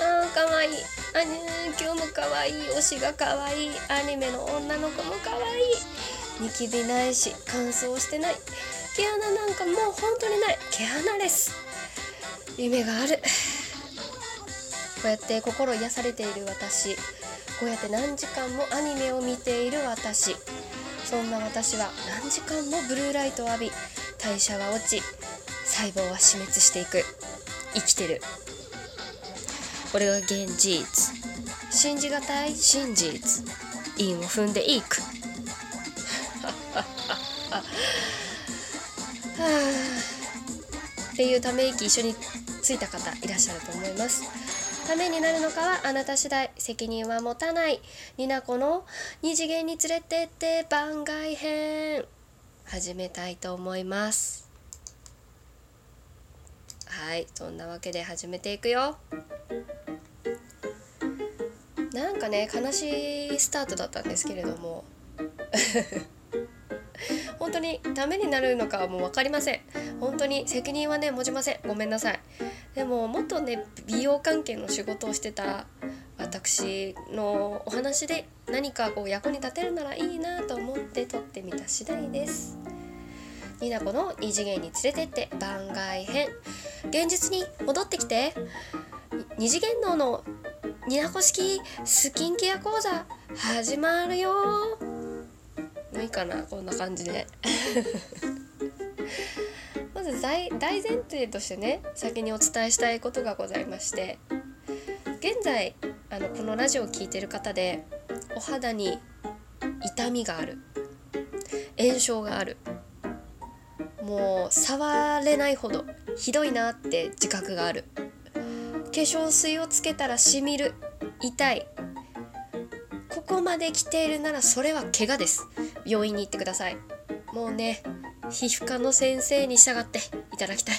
あーかわいい。あね今日もかわいい。推しがかわいい。アニメの女の子もかわいい。ニキビないし乾燥してない。毛穴なんかもう本当にない。毛穴です。夢がある。こうやって心癒されている私。こうやって何時間もアニメを見ている私。そんな私は何時間もブルーライトを浴び代謝は落ち細胞は死滅していく。生きてる。これが現実。信じがたい？真実韻を踏んでいく。っていうため息一緒についた方いらっしゃると思います。ためになるのかはあなた次第責任は持たない。になこの二次元に連れてって番外編。始めたいと思います。はいそんなわけで始めていくよ。なんかね悲しいスタートだったんですけれども。本当にためになるのかはもう分かりません。本当に責任はね持ちません。ごめんなさい。でももっとね美容関係の仕事をしてた私のお話で何かこう役に立てるならいいなと思って撮ってみた次第です。ニナコの二次元に連れてって番外編。現実に戻ってきて。二次元脳のニナコ式スキンケア講座始まるよ。もういいかなこんな感じで。まず大大前提としてね先にお伝えしたいことがございまして。現在あのこのラジオを聴いてる方でお肌に痛みがある。炎症がある。もう触れないほどひどいなって自覚がある。化粧水をつけたらしみる。痛い。ここまで来ているならそれは怪我です。病院に行ってください。もうね皮膚科の先生に従っていただきたい。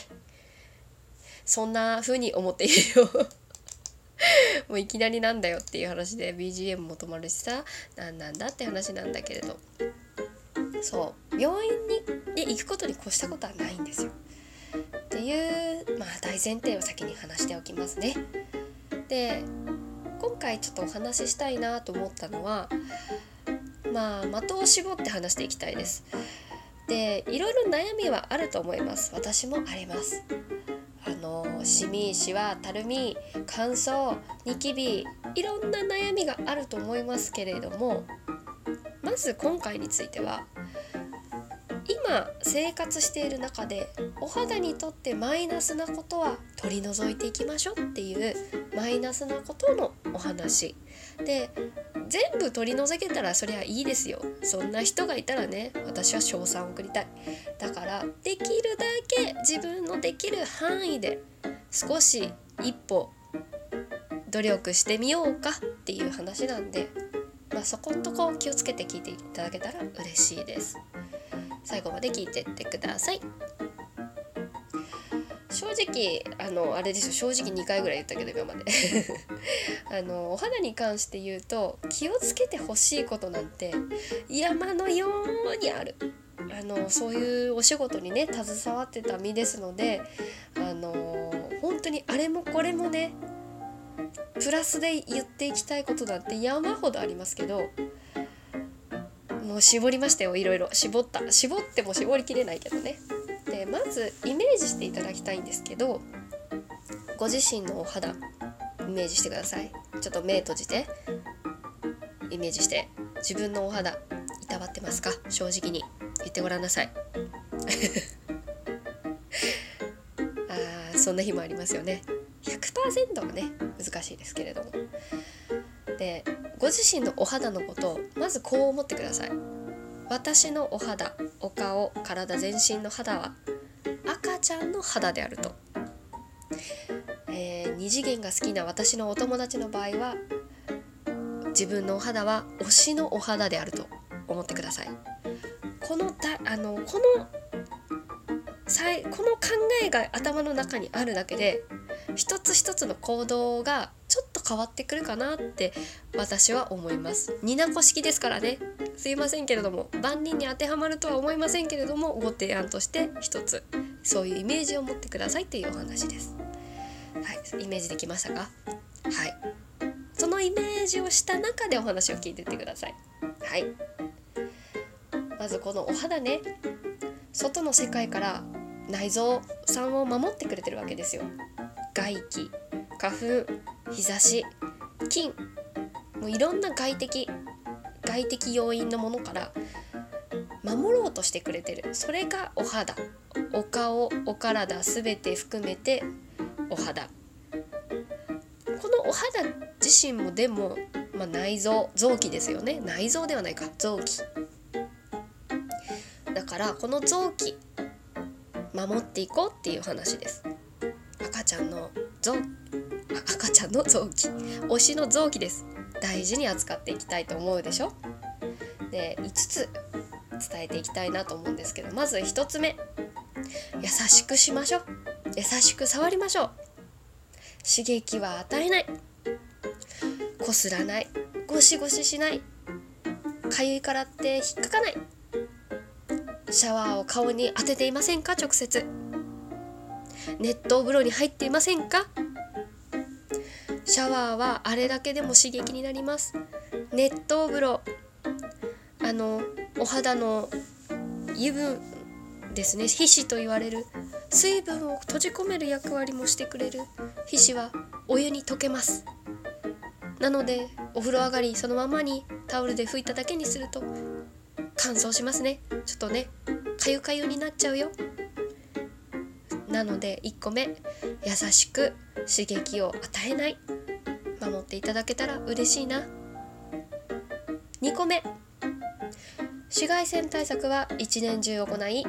そんな風に思っているよ。もういきなりなんだよっていう話で BGM も止まるしさ。何なんだって話なんだけれど。そう。病院にで行くことに越したことはないんですよ。っていうまあ大前提を先に話しておきますね。で今回ちょっとお話ししたいなと思ったのはまあ的を絞って話していきたいです。でいろいろ悩みはあると思います。私もあります。あのシミシワたるみ乾燥ニキビいろんな悩みがあると思いますけれどもまず今回については今生活している中でお肌にとってマイナスなことは取り除いていきましょうっていうマイナスなことのお話。で全部取り除けたらそりゃいいですよ。そんな人がいたらね私は賞賛を送りたい。だからできるだけ自分のできる範囲で少し一歩努力してみようかっていう話なんで、まあ、そこんとこ気をつけて聞いていただけたら嬉しいです。最後まで聞いてってください。正直あのあれですよ正直2回ぐらい言ったけど今まで。あのお肌に関して言うと気をつけてほしいことなんて山のようにある。あのそういうお仕事にね携わってた身ですのであの本当にあれもこれもねプラスで言っていきたいことなんて山ほどありますけどもう絞りましたよいろいろ。絞った。絞っても絞りきれないけどね。でまずイメージしていただきたいんですけどご自身のお肌イメージしてください。ちょっと目閉じて。イメージして。自分のお肌いたわってますか？正直に。言ってごらんなさい。あーそんな日もありますよね。100%はね難しいですけれども。でご自身のお肌のことをまずこう思ってください。私のお肌お顔体全身の肌は赤ちゃんの肌であると、えー、二次元が好きな私のお友達の場合は自分のお肌は推しのお肌であると思ってください。このたあのこのこの考えが頭の中にあるだけで一つ一つの行動が変わってくるかなって私は思います。ニナコ式ですからね。すいませんけれども万人に当てはまるとは思いませんけれどもご提案として一つそういうイメージを持ってくださいっていうお話です。はいイメージできましたか？はい。そのイメージをした中でお話を聞いてってください。はい。まずこのお肌ね外の世界から内臓さんを守ってくれてるわけですよ。外気花粉日差し菌もういろんな外的外的要因のものから守ろうとしてくれてる。それがお肌。お顔お体全て含めてお肌。このお肌自身もでも、まあ、内臓臓器ですよね。内臓ではないか。臓器。だからこの臓器守っていこうっていう話です。赤ちゃんの臓赤ちゃんの臓器推しの臓器です。大事に扱っていきたいと思うでしょ？で5つ伝えていきたいなと思うんですけどまず1つ目。優しくしましょう。優しく触りましょう。刺激は与えない。こすらない。ゴシゴシしない。かゆいからって引っかかない。シャワーを顔に当てていませんか？直接。熱湯風呂に入っていませんか？シャワーはあれだけでも刺激になります。熱湯風呂。あのお肌の油分ですね。皮脂と言われる。水分を閉じ込める役割もしてくれる。皮脂はお湯に溶けます。なのでお風呂上がりそのままにタオルで拭いただけにすると乾燥しますね。ちょっとねかゆかゆになっちゃうよ。なので1個目優しく刺激を与えない。守っていただけたら嬉しいな。2個目。紫外線対策は一年中行い。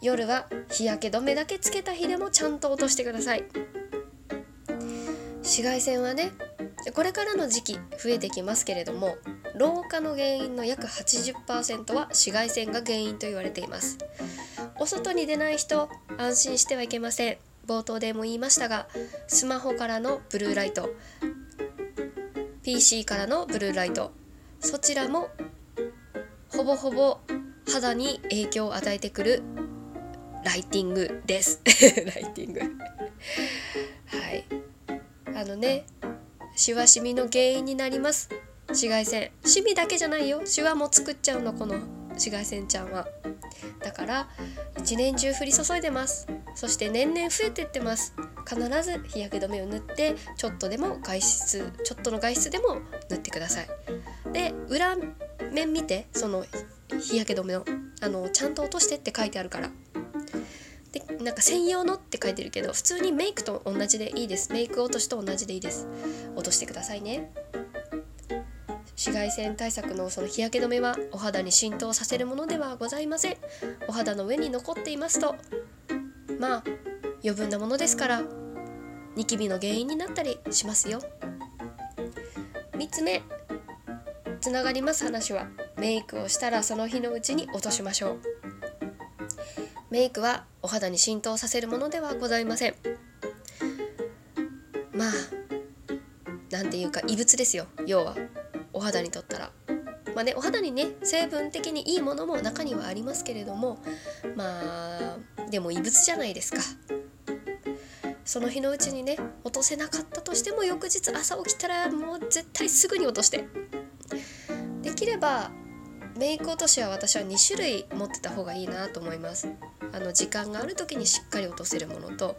夜は日焼け止めだけつけた日でもちゃんと落としてください。紫外線はねこれからの時期増えてきますけれども老化の原因の約80%は紫外線が原因と言われています。お外に出ない人安心してはいけません。冒頭でも言いましたがスマホからのブルーライト。PC からのブルーライト。そちらもほぼほぼ肌に影響を与えてくるライティングです。ライティング。はい。あのねシワシミの原因になります。紫外線。シミだけじゃないよ。シワも作っちゃうのこの紫外線ちゃんは。だから一年中降り注いでます。そして年々増えてってます。必ず日焼け止めを塗ってちょっとでも外出ちょっとの外出でも塗ってください。で裏面見てその日焼け止めのあのちゃんと落としてって書いてあるから。でなんか専用のって書いてるけど普通にメイクと同じでいいです。メイク落としと同じでいいです。落としてくださいね。紫外線対策のその日焼け止めはお肌に浸透させるものではございません。お肌の上に残っていますとまあ余分なものですからニキビの原因になったりしますよ。3つ目つながります話はメイクをしたらその日のうちに落としましょう。メイクはお肌に浸透させるものではございません。まあなんていうか異物ですよ要は。お肌にとったら。まあねお肌にね成分的にいいものも中にはありますけれどもまあでも異物じゃないですか。その日のうちにね落とせなかったとしても翌日朝起きたらもう絶対すぐに落として。できればメイク落としは私は2種類持ってた方がいいなと思います。あの時間がある時にしっかり落とせるものと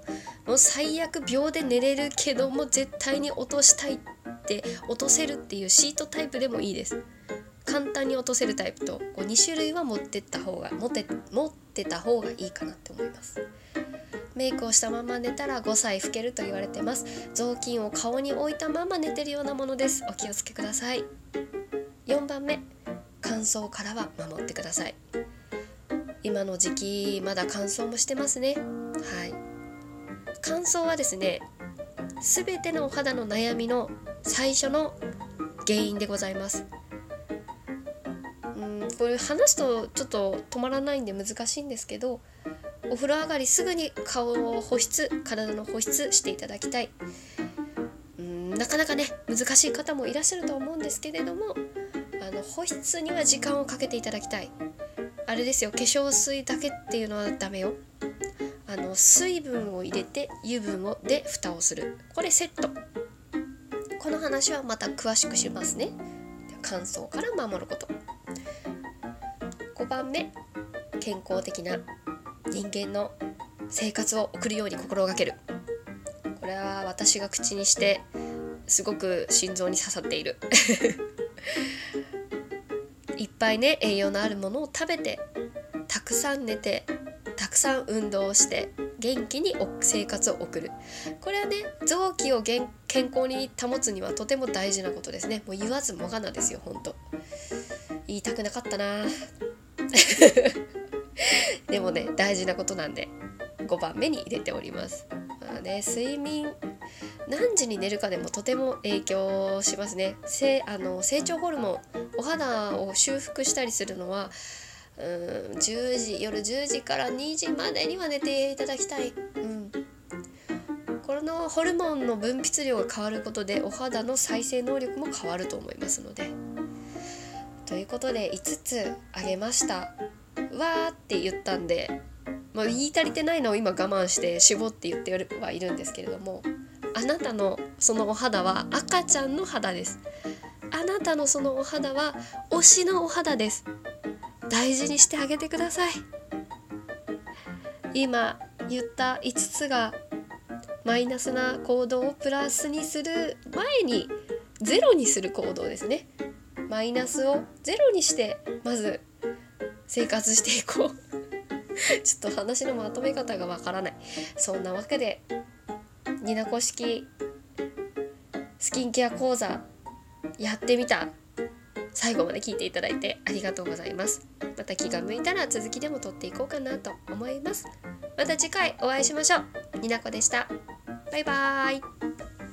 もう最悪秒で寝れるけども絶対に落としたいって落とせるっていうシートタイプでもいいです。簡単に落とせるタイプとこう2種類は持ってった方が持って持ってた方がいいかなって思います。メイクをしたまま寝たら5歳老けると言われてます。雑巾を顔に置いたまま寝てるようなものです。お気をつけください。4番目。乾燥からは守ってください。今の時期まだ乾燥もしてますね。はい。乾燥はですね全てのお肌の悩みの最初の原因でございます。これ話すとちょっと止まらないんで難しいんですけどお風呂上がりすぐに顔を保湿体の保湿していただきたい。うんなかなかね難しい方もいらっしゃると思うんですけれどもあの保湿には時間をかけていただきたい。あれですよ化粧水だけっていうのはダメよ。あの水分を入れて油分をで蓋をする。これセット。この話はまた詳しくしますね。乾燥から守ること。5番目健康的な人間の生活を送るように心がける。これは私が口にしてすごく心臓に刺さっている。いっぱいね栄養のあるものを食べてたくさん寝てたくさん運動をして元気に生活を送る。これはね臓器を健康に保つにはとても大事なことですね。もう言わずもがなですよほんと言いたくなかったな。でもね大事なことなんで5番目に入れております。まあね睡眠何時に寝るかでもとても影響しますね。せあの成長ホルモンお肌を修復したりするのはうん10時夜10時から2時までには寝ていただきたい、うん、このホルモンの分泌量が変わることでお肌の再生能力も変わると思いますので。ということで5つあげました。わーって言ったんで、まあ、言い足りてないのを今我慢して絞って言ってはいるんですけれどもあなたのそのお肌は赤ちゃんの肌です。あなたのそのお肌は推しのお肌です。大事にしてあげてください。今言った5つがマイナスな行動をプラスにする前にゼロにする行動ですね。マイナスをゼロにしてまず生活していこう。ちょっと話のまとめ方がわからない。そんなわけでニナコ式スキンケア講座やってみた。最後まで聞いていただいてありがとうございます。また気が向いたら続きでも撮っていこうかなと思います。また次回お会いしましょう。になこでした。バイバーイ。